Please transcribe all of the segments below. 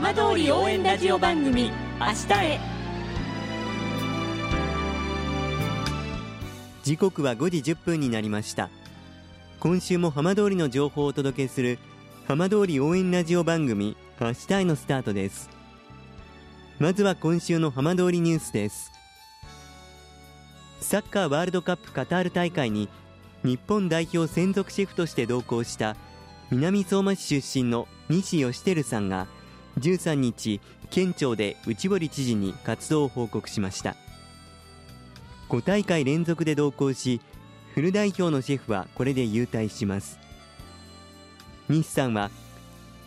浜通り応援ラジオ番組明日へ。時刻は5時1分になりました。今週も浜通りの情報をお届けする浜通り応援ラジオ番組明日へのスタートです。まずは今週の浜通りニュースです。サッカーワールドカップカタール大会に日本代表専属シェフとして同行した南相馬市出身の西義輝さんが13日県庁で内堀知事に活動を報告しました。5大会連続で同行しフル代表のシェフはこれで優退します。西さんは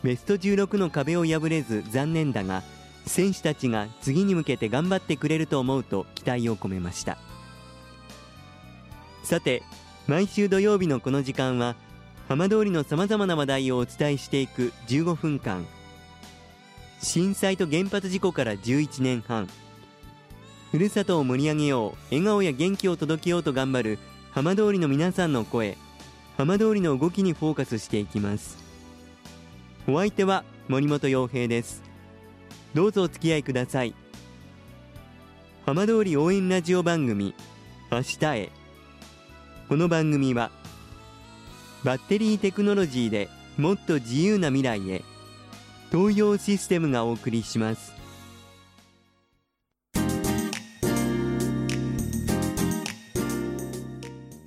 ベスト16の壁を破れず残念だが選手たちが次に向けて頑張ってくれると思うと期待を込めました。さて毎週土曜日のこの時間は浜通りのさまざまな話題をお伝えしていく15分間。震災と原発事故から11年半。ふるさとを盛り上げよう笑顔や元気を届けようと頑張る浜通りの皆さんの声。浜通りの動きにフォーカスしていきます。お相手は森本洋平です。どうぞお付き合いください。浜通り応援ラジオ番組明日へ。この番組はバッテリーテクノロジーでもっと自由な未来へ。東洋システムがお送りします。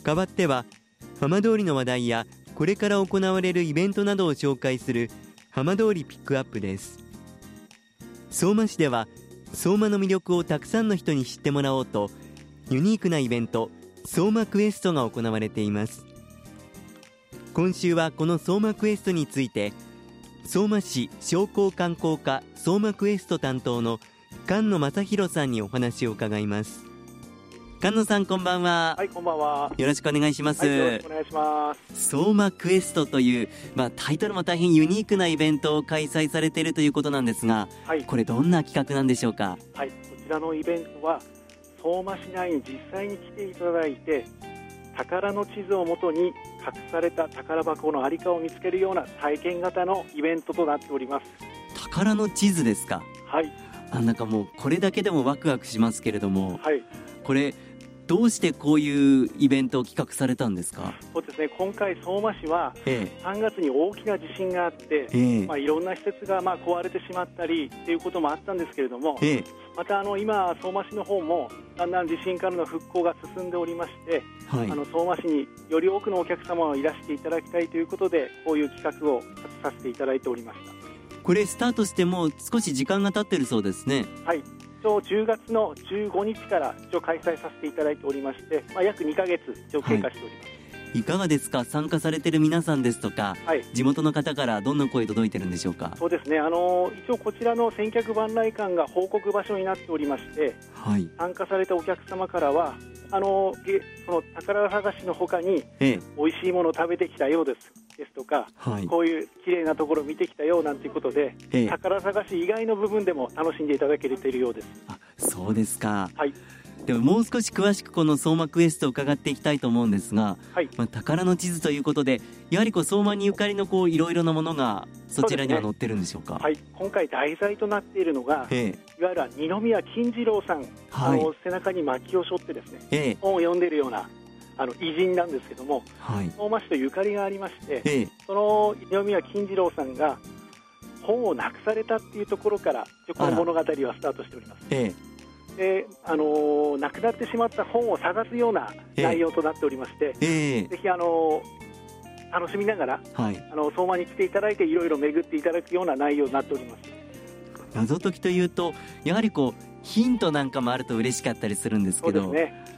代わっては浜通りの話題やこれから行われるイベントなどを紹介する浜通りピックアップです。相馬市では相馬の魅力をたくさんの人に知ってもらおうとユニークなイベント相馬クエストが行われています。今週はこの相馬クエストについて相馬市商工観光課相馬クエスト担当の菅野正弘さんにお話を伺います。菅野さんこんばんは。はいこんばんは。よろしくお願いします、はい、よろしくお願いします。相馬クエストというまあタイトルも大変ユニークなイベントを開催されているということなんですが、はい、これどんな企画なんでしょうか？はいこちらのイベントは相馬市内に実際に来ていただいて宝の地図をもとに隠された宝箱のありかを見つけるような体験型のイベントとなっております。宝の地図ですか？はい。あなんかもうこれだけでもワクワクしますけれども、はい、これどうしてこういうイベントを企画されたんですか？そうですね。今回相馬市は3月に大きな地震があって、ええ、まあ、いろんな施設がまあ壊れてしまったりっていうこともあったんですけれども、え、またあの今相馬市の方もだんだん地震からの復興が進んでおりまして、はい、あの相馬市により多くのお客様をいらしていただきたいということでこういう企画をさせていただいておりました。これスタートしても少し時間が経ってるそうですね。はい応10月の15日から一応開催させていただいておりまして、まあ、約2か月一応経過しております、はい、いかがですか？参加されてる皆さんですとか、はい、地元の方からどんな声届いてるんでしょうか？そうですね。あの一応こちらの千客万来館が報告場所になっておりまして、はい、参加されたお客様からはあのその宝探しのほかに、ええ、美味しいものを食べてきたようですですとか、はい、こういう綺麗なところを見てきたよなんていうことで、ええ、宝探し以外の部分でも楽しんでいただけているようです。あそうですか、はい、でももう少し詳しくこの相馬クエストを伺っていきたいと思うんですが、はい、まあ、宝の地図ということでやはりこう相馬にゆかりのこういろいろなものがそちらには載ってるんでしょうか、ね、はい、今回題材となっているのが、ええ、いわゆる二宮金次郎さん、はい、の背中に薪を背負ってですね、ええ、本を読んでいるようなあの偉人なんですけども、はい、相馬市とゆかりがありまして、ええ、その二宮金次郎さんが本をなくされたっていうところからこの物語はスタートしております。ええ。であのー、亡くなってしまった本を探すような内容となっておりまして、えー、ぜひ、あのー、楽しみながら、はい、あの相馬に来ていただいていろいろ巡っていただくような内容になっております。謎解きというとやはりこうヒントなんかもあると嬉しかったりするんですけど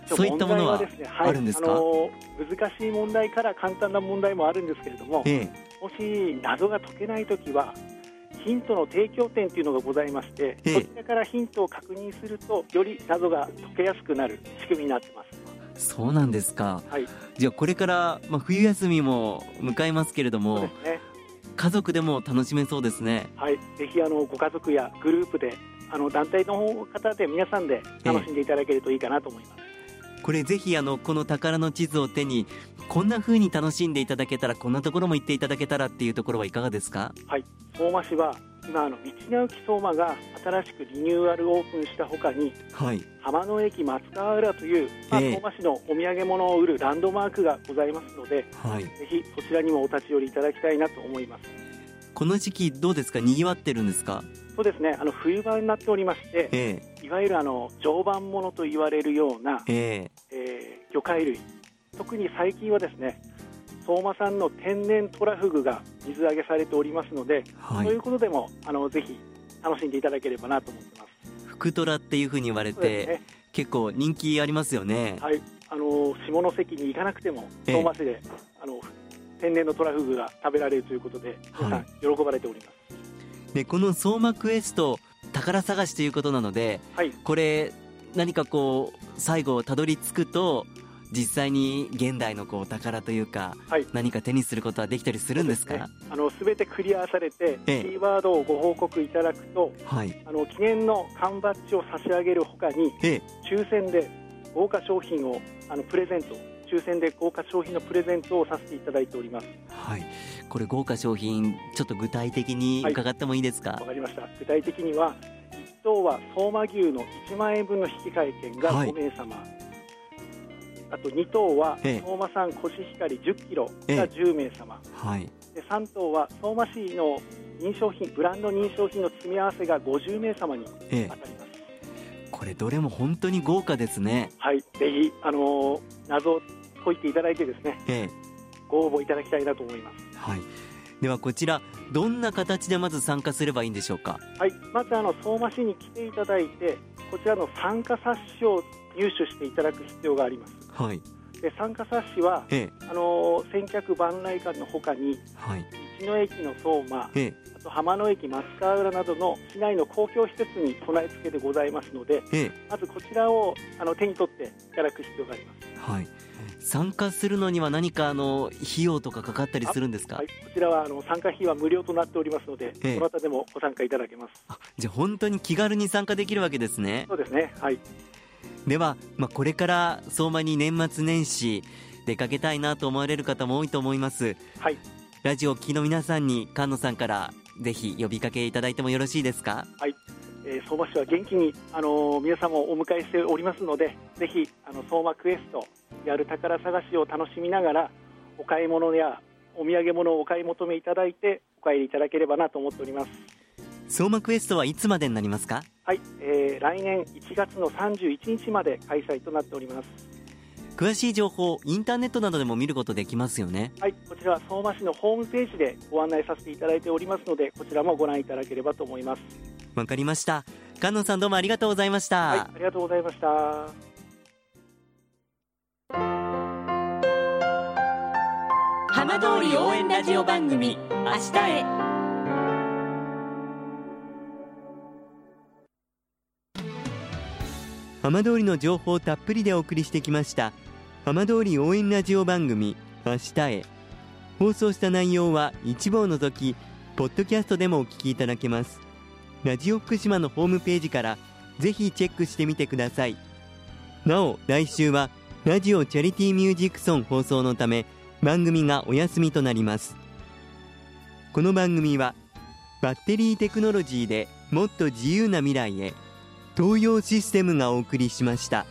そう、ね,、いったものはあるんですか、はい、あのー、難しい問題から簡単な問題もあるんですけれども、えー、もし謎が解けないときはヒントの提供点というのがございまして、そちらからヒントを確認すると、より謎が解けやすくなる仕組みになってます。そうなんですか。はい、じゃあこれからまあ冬休みも迎えますけれども、ね、家族でも楽しめそうですね。はい、ぜひあのご家族やグループであの団体の方で皆さんで楽しんでいただけるといいかなと思います。これぜひあのこの宝の地図を手にこんな風に楽しんでいただけたらこんなところも行っていただけたらっていうところはいかがですか？はい。相馬市は今あの道の駅相馬が新しくリニューアルオープンしたほかに、はい、浜野駅松川浦という、まあ、相馬市のお土産物を売るランドマークがございますので、はい、ぜひそちらにもお立ち寄りいただきたいなと思います。この時期どうですか？賑わってるんですか？そうですね。あの冬場になっておりまして、えー、いわゆるあの常磐ものと言われるような、えー、えー、魚介類。特に最近はですね相馬産の天然トラフグが水揚げされておりますので、はい、そういうことでもあのぜひ楽しんでいただければなと思ってます。福虎っていうふうに言われて、ね、結構人気ありますよね。はい。あの下関に行かなくても相馬市で、あの天然のトラフグが食べられるということで皆さん喜ばれております、でこの相馬クエスト宝探しということなので、はい、これ何かこう最後たどり着くと実際に現代のこう宝というか、はい、何か手にすることはできたりするんですか？す、ね、あの全てクリアされて、ええ、キーワードをご報告いただくと、はい、あの記念の缶バッジを差し上げるほかに、ええ、抽選で豪華商品をあのプレゼント抽選で豪華商品のプレゼントをさせていただいております。はい。これ豪華商品ちょっと具体的に伺ってもいいですか？わ、はい、かりました。具体的には一等は相馬牛の1万円分の引換券が5名様。はいあと2頭は相馬産コシヒカリ10キロが10名様、はい、で3頭は相馬市の認証品ブランド認証品の積み合わせが50名様に当たります、これどれも本当に豪華ですね。はい。ぜひあのー、謎を解いていただいてですね、ご応募いただきたいなと思います。はいではこちらどんな形でまず参加すればいいんでしょうか？はいまずあの相馬市に来ていただいてこちらの参加冊子を入手していただく必要があります。はい、で参加冊子は、ええ、あの千客万来館のほかに、はい、道の駅の相馬、ええ、あと浜野駅松川浦などの市内の公共施設に備え付けでございますので、ええ、まずこちらをあの手に取っていただく必要があります。はい参加するのには何かあの費用とかかかったりするんですか、はい、こちらはあの参加費は無料となっておりますので、ええ、どなたでもご参加いただけます。じゃあ本当に気軽に参加できるわけですね。そうですね。はい。では、まあ、これから相馬に年末年始出かけたいなと思われる方も多いと思います、はい、ラジオ聴きの皆さんに菅野さんからぜひ呼びかけいただいてもよろしいですか？はい、えー、相馬市は元気に、あのー、皆さんをお迎えしておりますのでぜひあの相馬クエストやる宝探しを楽しみながらお買い物やお土産物をお買い求めいただいてお帰りいただければなと思っております。相馬クエストはいつまでになりますか？はい、えー、来年1月の31日まで開催となっております。詳しい情報インターネットなどでも見ることできますよね。はいこちらは相馬市のホームページでご案内させていただいておりますのでこちらもご覧いただければと思います。わかりました。菅野さんどうもありがとうございました。はいありがとうございました浜通り応援ラジオ番組明日へ。浜通りの情報たっぷりでお送りしてきました浜通り応援ラジオ番組明日へ。放送した内容は一部を除きポッドキャストでもお聞きいただけます。ラジオ福島のホームページからぜひチェックしてみてください。なお来週はラジオチャリティーミュージックソン放送のため番組がお休みとなりますこの番組はバッテリーテクノロジーでもっと自由な未来へ東洋システムがお送りしました。